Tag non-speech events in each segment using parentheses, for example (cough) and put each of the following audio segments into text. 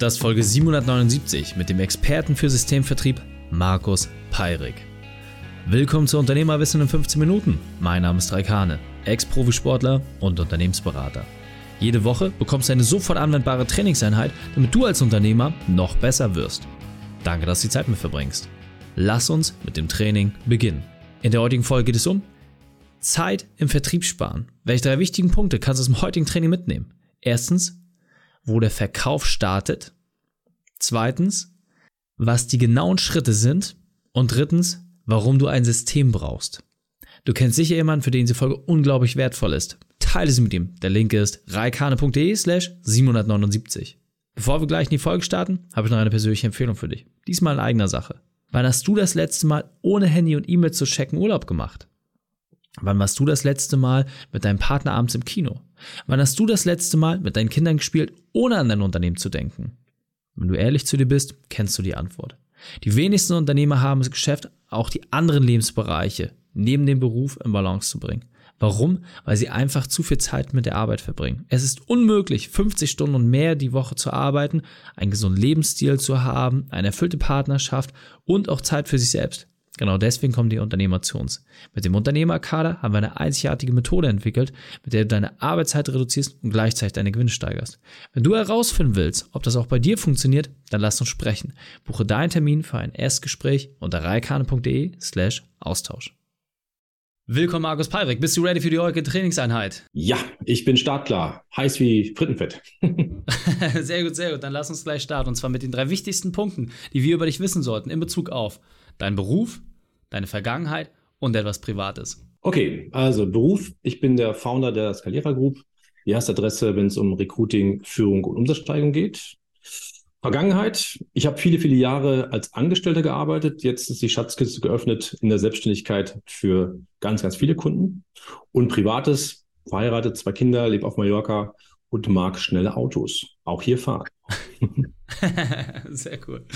Das ist Folge 779 mit dem Experten für Systemvertrieb Markus Peirik. Willkommen zu Unternehmerwissen in 15 Minuten. Mein Name ist Raikane, Ex-Profisportler und Unternehmensberater. Jede Woche bekommst du eine sofort anwendbare Trainingseinheit, damit du als Unternehmer noch besser wirst. Danke, dass du die Zeit mit verbringst. Lass uns mit dem Training beginnen. In der heutigen Folge geht es um Zeit im Vertrieb sparen. Welche drei wichtigen Punkte kannst du aus dem heutigen Training mitnehmen? Erstens, wo der Verkauf startet. Zweitens, was die genauen Schritte sind. Und drittens, warum du ein System brauchst. Du kennst sicher jemanden, für den diese Folge unglaublich wertvoll ist. Teile sie mit ihm. Der Link ist reikane.de slash 779. Bevor wir gleich in die Folge starten, habe ich noch eine persönliche Empfehlung für dich. Diesmal in eigener Sache. Wann hast du das letzte Mal ohne Handy und E-Mail zu checken Urlaub gemacht? Wann warst du das letzte Mal mit deinem Partner abends im Kino? Wann hast du das letzte Mal mit deinen Kindern gespielt, ohne an dein Unternehmen zu denken? Wenn du ehrlich zu dir bist, kennst du die Antwort. Die wenigsten Unternehmer haben es geschafft, auch die anderen Lebensbereiche neben dem Beruf in Balance zu bringen. Warum? Weil sie einfach zu viel Zeit mit der Arbeit verbringen. Es ist unmöglich, 50 Stunden und mehr die Woche zu arbeiten, einen gesunden Lebensstil zu haben, eine erfüllte Partnerschaft und auch Zeit für sich selbst. Genau deswegen kommen die Unternehmer zu uns. Mit dem Unternehmerkader haben wir eine einzigartige Methode entwickelt, mit der du deine Arbeitszeit reduzierst und gleichzeitig deine Gewinne steigerst. Wenn du herausfinden willst, ob das auch bei dir funktioniert, dann lass uns sprechen. Buche deinen Termin für ein Erstgespräch unter reikane.de slash Austausch. Willkommen, Markus Peirik. Bist du ready für die heutige Trainingseinheit? Ja, ich bin startklar. Heiß wie Frittenfett. (laughs) sehr gut, sehr gut. Dann lass uns gleich starten. Und zwar mit den drei wichtigsten Punkten, die wir über dich wissen sollten in Bezug auf dein Beruf, deine Vergangenheit und etwas Privates. Okay, also Beruf. Ich bin der Founder der Skalierer Group. Die erste Adresse, wenn es um Recruiting, Führung und Umsatzsteigerung geht. Vergangenheit. Ich habe viele, viele Jahre als Angestellter gearbeitet. Jetzt ist die Schatzkiste geöffnet in der Selbstständigkeit für ganz, ganz viele Kunden. Und Privates, verheiratet, zwei Kinder, lebe auf Mallorca und mag schnelle Autos. Auch hier fahren. (laughs) Sehr cool.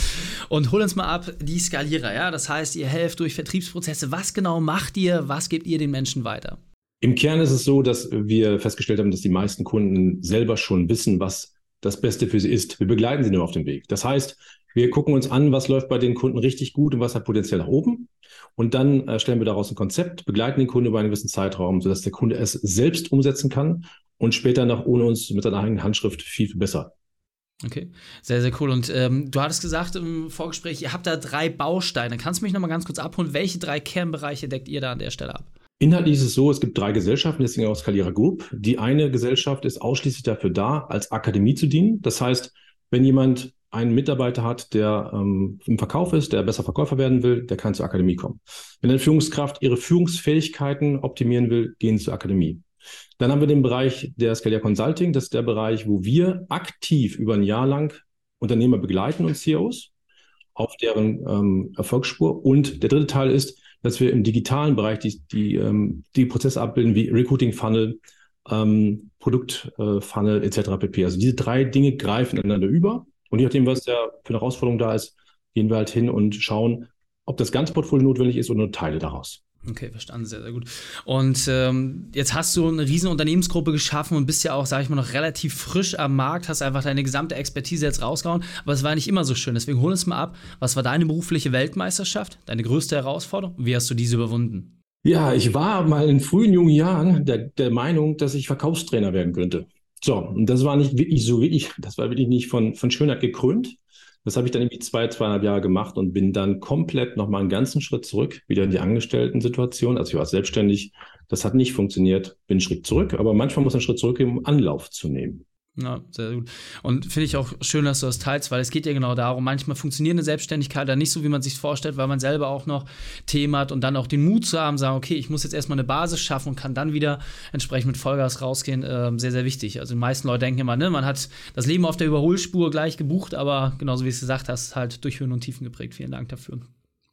Und hol uns mal ab, die Skalierer, ja? Das heißt, ihr helft durch Vertriebsprozesse. Was genau macht ihr? Was gebt ihr den Menschen weiter? Im Kern ist es so, dass wir festgestellt haben, dass die meisten Kunden selber schon wissen, was das Beste für sie ist. Wir begleiten sie nur auf dem Weg. Das heißt, wir gucken uns an, was läuft bei den Kunden richtig gut und was hat potenziell nach oben. Und dann äh, stellen wir daraus ein Konzept, begleiten den Kunden über einen gewissen Zeitraum, sodass der Kunde es selbst umsetzen kann und später noch ohne uns mit seiner eigenen Handschrift viel, viel besser. Okay, sehr, sehr cool. Und ähm, du hattest gesagt im Vorgespräch, ihr habt da drei Bausteine. Kannst du mich nochmal ganz kurz abholen? Welche drei Kernbereiche deckt ihr da an der Stelle ab? Inhaltlich ist es so, es gibt drei Gesellschaften, deswegen auch Skalierer Group. Die eine Gesellschaft ist ausschließlich dafür da, als Akademie zu dienen. Das heißt, wenn jemand einen Mitarbeiter hat, der ähm, im Verkauf ist, der besser Verkäufer werden will, der kann zur Akademie kommen. Wenn eine Führungskraft ihre Führungsfähigkeiten optimieren will, gehen sie zur Akademie. Dann haben wir den Bereich der Scalia Consulting. Das ist der Bereich, wo wir aktiv über ein Jahr lang Unternehmer begleiten und CEOs auf deren ähm, Erfolgsspur. Und der dritte Teil ist, dass wir im digitalen Bereich die, die, ähm, die Prozesse abbilden wie Recruiting Funnel, ähm, Produkt äh, Funnel etc. pp. Also diese drei Dinge greifen ineinander über. Und je nachdem, was da für eine Herausforderung da ist, gehen wir halt hin und schauen, ob das ganze Portfolio notwendig ist oder nur Teile daraus. Okay, verstanden, sehr, sehr gut. Und ähm, jetzt hast du eine riesen Unternehmensgruppe geschaffen und bist ja auch, sag ich mal, noch relativ frisch am Markt, hast einfach deine gesamte Expertise jetzt rausgehauen, aber es war nicht immer so schön. Deswegen hol uns mal ab, was war deine berufliche Weltmeisterschaft, deine größte Herausforderung? Wie hast du diese überwunden? Ja, ich war mal in frühen jungen Jahren der, der Meinung, dass ich Verkaufstrainer werden könnte. So, und das war nicht wirklich so wirklich, das war wirklich nicht von, von Schönheit gekrönt. Das habe ich dann irgendwie zwei, zweieinhalb Jahre gemacht und bin dann komplett nochmal einen ganzen Schritt zurück, wieder in die Angestellten-Situation. Also ich war selbstständig. Das hat nicht funktioniert, bin einen Schritt zurück. Aber manchmal muss man einen Schritt zurückgehen, um Anlauf zu nehmen. Ja, sehr gut. Und finde ich auch schön, dass du das teilst, weil es geht ja genau darum, manchmal funktioniert eine Selbstständigkeit dann nicht so, wie man sich vorstellt, weil man selber auch noch Themen hat und dann auch den Mut zu haben, sagen, okay, ich muss jetzt erstmal eine Basis schaffen und kann dann wieder entsprechend mit Vollgas rausgehen, äh, sehr, sehr wichtig. Also die meisten Leute denken immer, ne, man hat das Leben auf der Überholspur gleich gebucht, aber genauso wie es gesagt hast, halt durch Höhen und Tiefen geprägt. Vielen Dank dafür.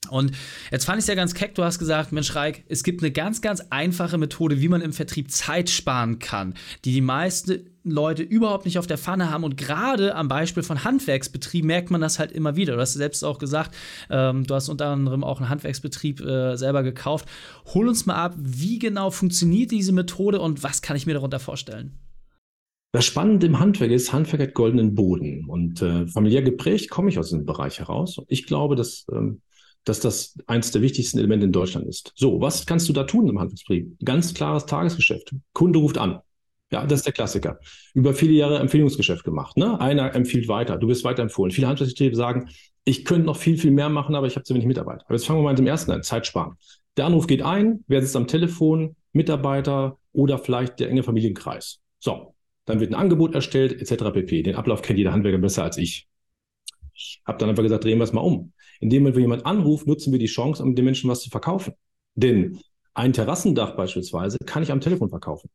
Und jetzt fand ich es ja ganz keck, du hast gesagt, Mensch Reik, es gibt eine ganz, ganz einfache Methode, wie man im Vertrieb Zeit sparen kann, die die meisten Leute überhaupt nicht auf der Pfanne haben. Und gerade am Beispiel von Handwerksbetrieb merkt man das halt immer wieder. Du hast selbst auch gesagt, ähm, du hast unter anderem auch einen Handwerksbetrieb äh, selber gekauft. Hol uns mal ab, wie genau funktioniert diese Methode und was kann ich mir darunter vorstellen? Das Spannende im Handwerk ist, Handwerk hat goldenen Boden und äh, familiär geprägt komme ich aus diesem Bereich heraus. Ich glaube, dass, ähm, dass das eines der wichtigsten Elemente in Deutschland ist. So, was kannst du da tun im Handwerksbetrieb? Ganz klares Tagesgeschäft. Kunde ruft an. Ja, das ist der Klassiker. Über viele Jahre Empfehlungsgeschäft gemacht. Ne? Einer empfiehlt weiter, du wirst weiterempfohlen. Viele Handwerksbetriebe sagen, ich könnte noch viel, viel mehr machen, aber ich habe zu wenig Mitarbeiter. Aber jetzt fangen wir mal mit dem ersten an, Zeit sparen. Der Anruf geht ein, wer sitzt am Telefon, Mitarbeiter oder vielleicht der enge Familienkreis. So, dann wird ein Angebot erstellt, etc. pp. Den Ablauf kennt jeder Handwerker besser als ich. Ich habe dann einfach gesagt, drehen wir es mal um. Indem wir jemand anruft, nutzen wir die Chance, um den Menschen was zu verkaufen. Denn ein Terrassendach beispielsweise kann ich am Telefon verkaufen.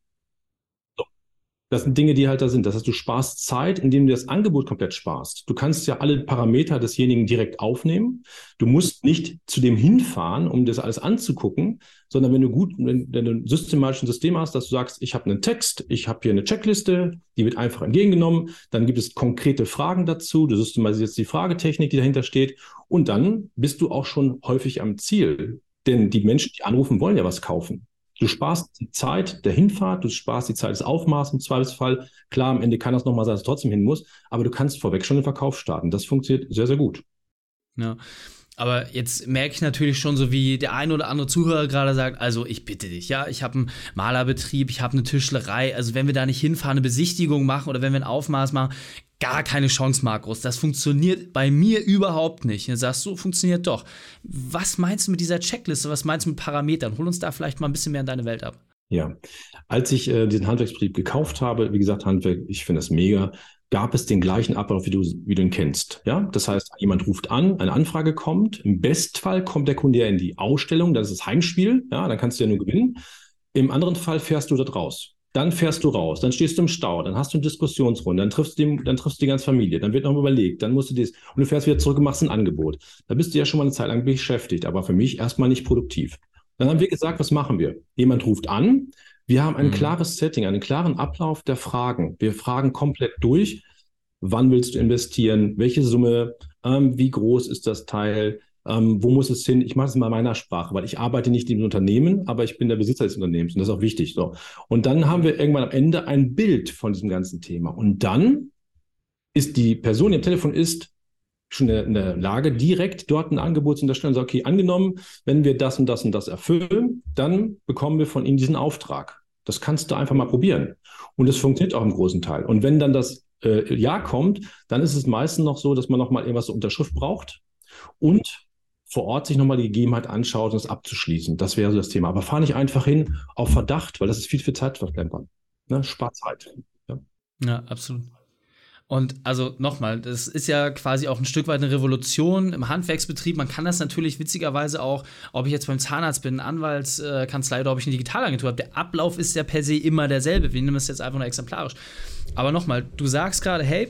Das sind Dinge, die halt da sind. Das heißt, du sparst Zeit, indem du das Angebot komplett sparst. Du kannst ja alle Parameter desjenigen direkt aufnehmen. Du musst nicht zu dem hinfahren, um das alles anzugucken, sondern wenn du gut, wenn, wenn du ein systematisches System hast, dass du sagst, ich habe einen Text, ich habe hier eine Checkliste, die wird einfach entgegengenommen, dann gibt es konkrete Fragen dazu, du systematisierst die Fragetechnik, die dahinter steht und dann bist du auch schon häufig am Ziel. Denn die Menschen, die anrufen, wollen ja was kaufen. Du sparst die Zeit der Hinfahrt, du sparst die Zeit des Aufmaßes im Zweifelsfall. Klar, am Ende kann das nochmal sein, dass es trotzdem hin muss, aber du kannst vorweg schon den Verkauf starten. Das funktioniert sehr, sehr gut. Ja. Aber jetzt merke ich natürlich schon, so wie der ein oder andere Zuhörer gerade sagt, also ich bitte dich, ja, ich habe einen Malerbetrieb, ich habe eine Tischlerei, also wenn wir da nicht hinfahren, eine Besichtigung machen oder wenn wir ein Aufmaß machen, gar keine Chance, Markus. Das funktioniert bei mir überhaupt nicht. Du sagst du, funktioniert doch. Was meinst du mit dieser Checkliste? Was meinst du mit Parametern? Hol uns da vielleicht mal ein bisschen mehr in deine Welt ab. Ja, als ich äh, diesen Handwerksbetrieb gekauft habe, wie gesagt, Handwerk, ich finde das mega, gab es den gleichen Ablauf, wie du, wie du ihn kennst. Ja, das heißt, jemand ruft an, eine Anfrage kommt. Im Bestfall kommt der Kunde ja in die Ausstellung, das ist das Heimspiel. Ja, dann kannst du ja nur gewinnen. Im anderen Fall fährst du dort raus. Dann fährst du raus, dann stehst du im Stau, dann hast du eine Diskussionsrunde, dann triffst du, die, dann triffst du die ganze Familie, dann wird noch überlegt, dann musst du dies und du fährst wieder zurück und machst ein Angebot. Da bist du ja schon mal eine Zeit lang beschäftigt, aber für mich erstmal nicht produktiv. Dann haben wir gesagt, was machen wir? Jemand ruft an, wir haben ein mhm. klares Setting, einen klaren Ablauf der Fragen. Wir fragen komplett durch, wann willst du investieren, welche Summe, ähm, wie groß ist das Teil, ähm, wo muss es hin? Ich mache es mal in meiner Sprache, weil ich arbeite nicht im Unternehmen, aber ich bin der Besitzer des Unternehmens und das ist auch wichtig. So. Und dann haben wir irgendwann am Ende ein Bild von diesem ganzen Thema. Und dann ist die Person, die am Telefon ist, schon in der Lage, direkt dort ein Angebot zu unterstellen. So, okay, angenommen, wenn wir das und das und das erfüllen, dann bekommen wir von Ihnen diesen Auftrag. Das kannst du einfach mal probieren. Und es funktioniert auch im großen Teil. Und wenn dann das äh, Ja kommt, dann ist es meistens noch so, dass man nochmal irgendwas zur Unterschrift braucht. Und vor Ort sich nochmal die Gegebenheit anschaut und es abzuschließen. Das wäre so das Thema. Aber fahr nicht einfach hin auf Verdacht, weil das ist viel, viel Zeit verplempern. Ne? Spart Zeit. Ja. ja, absolut. Und also nochmal, das ist ja quasi auch ein Stück weit eine Revolution im Handwerksbetrieb. Man kann das natürlich witzigerweise auch, ob ich jetzt beim Zahnarzt bin, Anwaltskanzlei oder ob ich eine Digitalagentur habe. Der Ablauf ist ja per se immer derselbe. Wir nehmen es jetzt einfach nur exemplarisch. Aber nochmal, du sagst gerade, hey,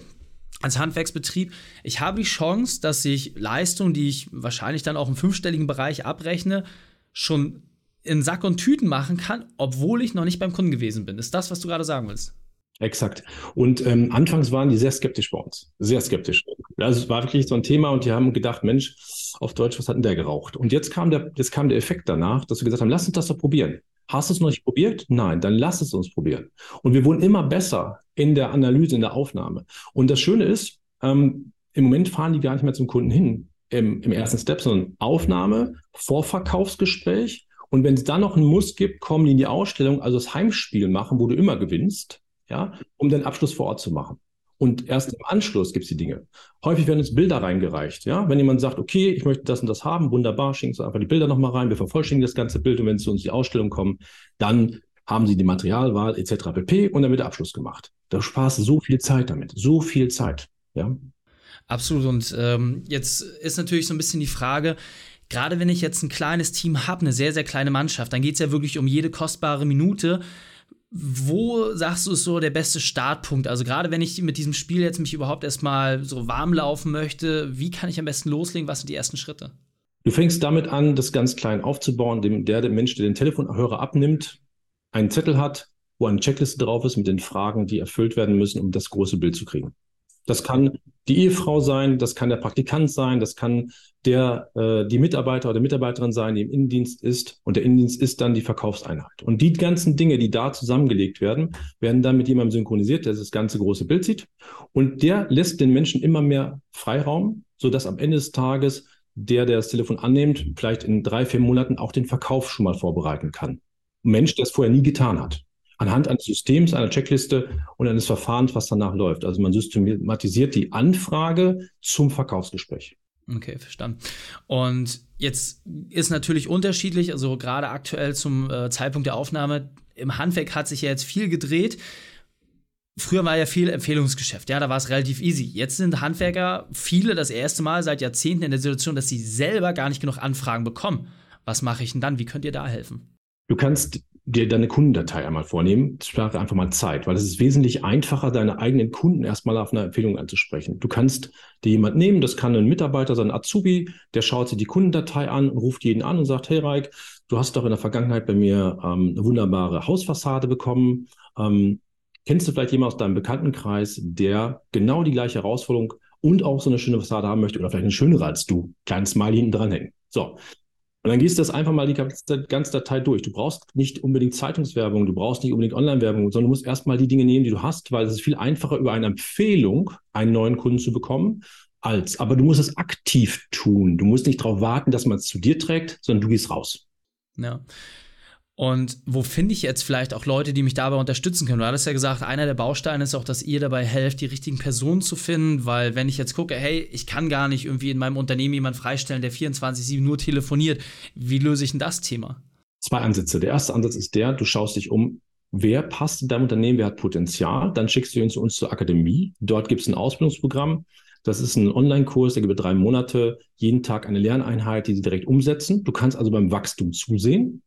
als Handwerksbetrieb, ich habe die Chance, dass ich Leistungen, die ich wahrscheinlich dann auch im fünfstelligen Bereich abrechne, schon in Sack und Tüten machen kann, obwohl ich noch nicht beim Kunden gewesen bin. Ist das, was du gerade sagen willst? Exakt. Und ähm, anfangs waren die sehr skeptisch bei uns. Sehr skeptisch. Also es war wirklich so ein Thema und die haben gedacht, Mensch, auf Deutsch, was hat denn der geraucht? Und jetzt kam der, jetzt kam der Effekt danach, dass wir gesagt haben, lass uns das doch probieren. Hast du es noch nicht probiert? Nein, dann lass es uns probieren. Und wir wurden immer besser in der Analyse, in der Aufnahme. Und das Schöne ist, ähm, im Moment fahren die gar nicht mehr zum Kunden hin im, im ersten Step, sondern Aufnahme, Vorverkaufsgespräch. Und wenn es dann noch einen Muss gibt, kommen die in die Ausstellung, also das Heimspiel machen, wo du immer gewinnst, ja, um den Abschluss vor Ort zu machen. Und erst im Anschluss gibt es die Dinge. Häufig werden uns Bilder reingereicht. Ja? Wenn jemand sagt, okay, ich möchte das und das haben, wunderbar, schicken Sie einfach die Bilder nochmal rein, wir vervollständigen das ganze Bild und wenn Sie zu uns die Ausstellung kommen, dann haben Sie die Materialwahl etc. pp. und dann wird der Abschluss gemacht. Da sparst du so viel Zeit damit, so viel Zeit. Ja? Absolut. Und ähm, jetzt ist natürlich so ein bisschen die Frage, gerade wenn ich jetzt ein kleines Team habe, eine sehr, sehr kleine Mannschaft, dann geht es ja wirklich um jede kostbare Minute wo sagst du ist so der beste Startpunkt? Also gerade wenn ich mit diesem Spiel jetzt mich überhaupt erstmal so warm laufen möchte, wie kann ich am besten loslegen? Was sind die ersten Schritte? Du fängst damit an, das ganz klein aufzubauen, dem der, der Mensch, der den Telefonhörer abnimmt, einen Zettel hat, wo eine Checkliste drauf ist mit den Fragen, die erfüllt werden müssen, um das große Bild zu kriegen. Das kann die Ehefrau sein, das kann der Praktikant sein, das kann der, äh, die Mitarbeiter oder Mitarbeiterin sein, die im Innendienst ist. Und der Innendienst ist dann die Verkaufseinheit. Und die ganzen Dinge, die da zusammengelegt werden, werden dann mit jemandem synchronisiert, der das ganze große Bild sieht. Und der lässt den Menschen immer mehr Freiraum, sodass am Ende des Tages der, der das Telefon annimmt, vielleicht in drei, vier Monaten auch den Verkauf schon mal vorbereiten kann. Mensch, der es vorher nie getan hat anhand eines Systems, einer Checkliste und eines Verfahrens, was danach läuft. Also man systematisiert die Anfrage zum Verkaufsgespräch. Okay, verstanden. Und jetzt ist natürlich unterschiedlich, also gerade aktuell zum äh, Zeitpunkt der Aufnahme, im Handwerk hat sich ja jetzt viel gedreht. Früher war ja viel Empfehlungsgeschäft, ja, da war es relativ easy. Jetzt sind Handwerker viele das erste Mal seit Jahrzehnten in der Situation, dass sie selber gar nicht genug Anfragen bekommen. Was mache ich denn dann? Wie könnt ihr da helfen? Du kannst dir deine Kundendatei einmal vornehmen. Spare einfach mal Zeit, weil es ist wesentlich einfacher, deine eigenen Kunden erstmal auf eine Empfehlung anzusprechen. Du kannst dir jemand nehmen, das kann ein Mitarbeiter sein, Azubi, der schaut sich die Kundendatei an, ruft jeden an und sagt, hey Reik, du hast doch in der Vergangenheit bei mir ähm, eine wunderbare Hausfassade bekommen. Ähm, kennst du vielleicht jemanden aus deinem Bekanntenkreis, der genau die gleiche Herausforderung und auch so eine schöne Fassade haben möchte oder vielleicht eine schönere als du? Kleines Smiley hinten dranhängen. So, und dann gehst du das einfach mal die ganze Datei durch. Du brauchst nicht unbedingt Zeitungswerbung, du brauchst nicht unbedingt Online-Werbung, sondern du musst erstmal die Dinge nehmen, die du hast, weil es ist viel einfacher, über eine Empfehlung einen neuen Kunden zu bekommen, als. Aber du musst es aktiv tun. Du musst nicht darauf warten, dass man es zu dir trägt, sondern du gehst raus. Ja. Und wo finde ich jetzt vielleicht auch Leute, die mich dabei unterstützen können? Du hattest ja gesagt, einer der Bausteine ist auch, dass ihr dabei helft, die richtigen Personen zu finden, weil wenn ich jetzt gucke, hey, ich kann gar nicht irgendwie in meinem Unternehmen jemanden freistellen, der 24-7 nur telefoniert, wie löse ich denn das Thema? Zwei Ansätze. Der erste Ansatz ist der, du schaust dich um, wer passt in deinem Unternehmen, wer hat Potenzial, dann schickst du ihn zu uns zur Akademie. Dort gibt es ein Ausbildungsprogramm. Das ist ein Online-Kurs, der gibt drei Monate, jeden Tag eine Lerneinheit, die sie direkt umsetzen. Du kannst also beim Wachstum zusehen.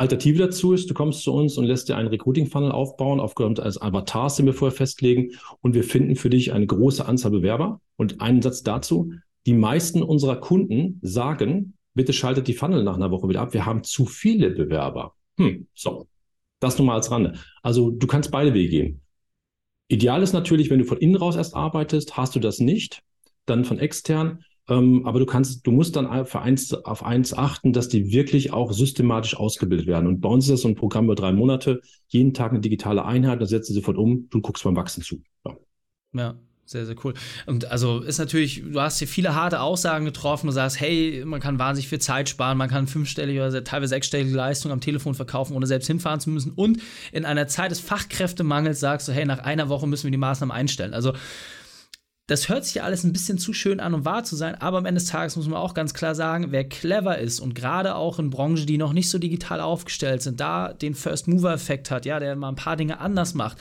Alternative dazu ist, du kommst zu uns und lässt dir einen Recruiting-Funnel aufbauen, aufgrund eines Avatars, den wir vorher festlegen. Und wir finden für dich eine große Anzahl Bewerber. Und einen Satz dazu. Die meisten unserer Kunden sagen, bitte schaltet die Funnel nach einer Woche wieder ab. Wir haben zu viele Bewerber. Hm, so. Das nur mal als Rande. Also du kannst beide Wege gehen. Ideal ist natürlich, wenn du von innen raus erst arbeitest, hast du das nicht, dann von extern. Ähm, aber du kannst, du musst dann für eins, auf eins achten, dass die wirklich auch systematisch ausgebildet werden. Und bei uns ist das so ein Programm über drei Monate, jeden Tag eine digitale Einheit, dann setzt du sofort um, du guckst beim Wachsen zu. Ja. ja. Sehr, sehr cool. Und also ist natürlich, du hast hier viele harte Aussagen getroffen. Du sagst, hey, man kann wahnsinnig viel Zeit sparen, man kann fünfstellige oder teilweise sechsstellige Leistungen am Telefon verkaufen, ohne selbst hinfahren zu müssen. Und in einer Zeit des Fachkräftemangels sagst du, hey, nach einer Woche müssen wir die Maßnahmen einstellen. Also das hört sich ja alles ein bisschen zu schön an, um wahr zu sein, aber am Ende des Tages muss man auch ganz klar sagen, wer clever ist und gerade auch in Branchen, die noch nicht so digital aufgestellt sind, da den First-Mover-Effekt hat, ja, der mal ein paar Dinge anders macht,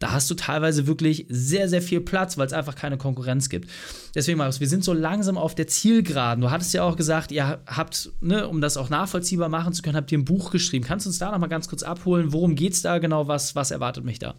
da hast du teilweise wirklich sehr, sehr viel Platz, weil es einfach keine Konkurrenz gibt. Deswegen, Marius, wir sind so langsam auf der Zielgeraden. Du hattest ja auch gesagt, ihr habt, ne, um das auch nachvollziehbar machen zu können, habt ihr ein Buch geschrieben. Kannst du uns da noch mal ganz kurz abholen? Worum geht es da genau? Was, was erwartet mich da?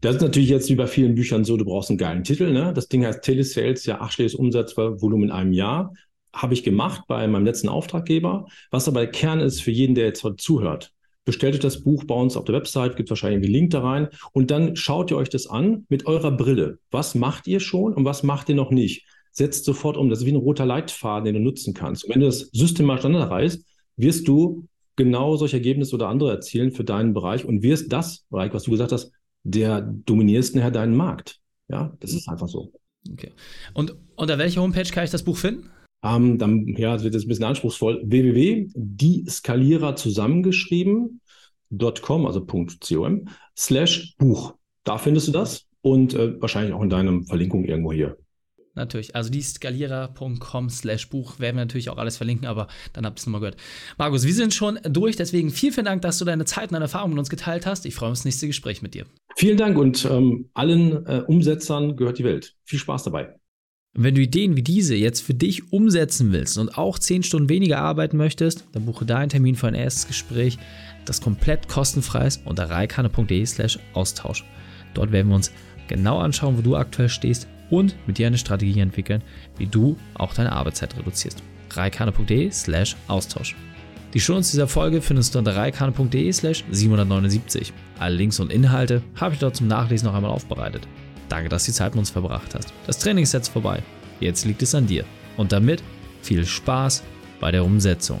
Das ist natürlich jetzt wie bei vielen Büchern so, du brauchst einen geilen Titel. Ne? Das Ding heißt Telesales, ja, achtstelliges Umsatzvolumen in einem Jahr. Habe ich gemacht bei meinem letzten Auftraggeber. Was aber der Kern ist für jeden, der jetzt heute zuhört. Bestellt euch das Buch bei uns auf der Website, gibt wahrscheinlich einen Link da rein und dann schaut ihr euch das an mit eurer Brille. Was macht ihr schon und was macht ihr noch nicht? Setzt sofort um. Das ist wie ein roter Leitfaden, den du nutzen kannst. Und wenn du das systematisch standardisierst, wirst du genau solche Ergebnisse oder andere erzielen für deinen Bereich und wirst das, Bereich, was du gesagt hast, der dominierst nachher deinen Markt. Ja, das ist einfach so. Okay. Und unter welcher Homepage kann ich das Buch finden? Ähm, dann, ja, das wird jetzt ein bisschen anspruchsvoll. www.dieskalierer zusammengeschrieben.com, also .com, slash Buch. Da findest du das und äh, wahrscheinlich auch in deinem Verlinkung irgendwo hier natürlich. Also die skalierer.com slash Buch werden wir natürlich auch alles verlinken, aber dann habt ihr es nochmal gehört. Markus, wir sind schon durch, deswegen vielen, vielen Dank, dass du deine Zeit und deine Erfahrungen mit uns geteilt hast. Ich freue mich auf das nächste Gespräch mit dir. Vielen Dank und ähm, allen äh, Umsetzern gehört die Welt. Viel Spaß dabei. Wenn du Ideen wie diese jetzt für dich umsetzen willst und auch 10 Stunden weniger arbeiten möchtest, dann buche deinen Termin für ein erstes Gespräch, das komplett kostenfrei ist unter reikane.de slash Austausch. Dort werden wir uns genau anschauen, wo du aktuell stehst und mit dir eine Strategie entwickeln, wie du auch deine Arbeitszeit reduzierst. reikane.de slash Austausch. Die Shownotes dieser Folge findest du unter reikane.de slash 779. Alle Links und Inhalte habe ich dort zum Nachlesen noch einmal aufbereitet. Danke, dass du die Zeit mit uns verbracht hast. Das Training ist jetzt vorbei. Jetzt liegt es an dir. Und damit viel Spaß bei der Umsetzung.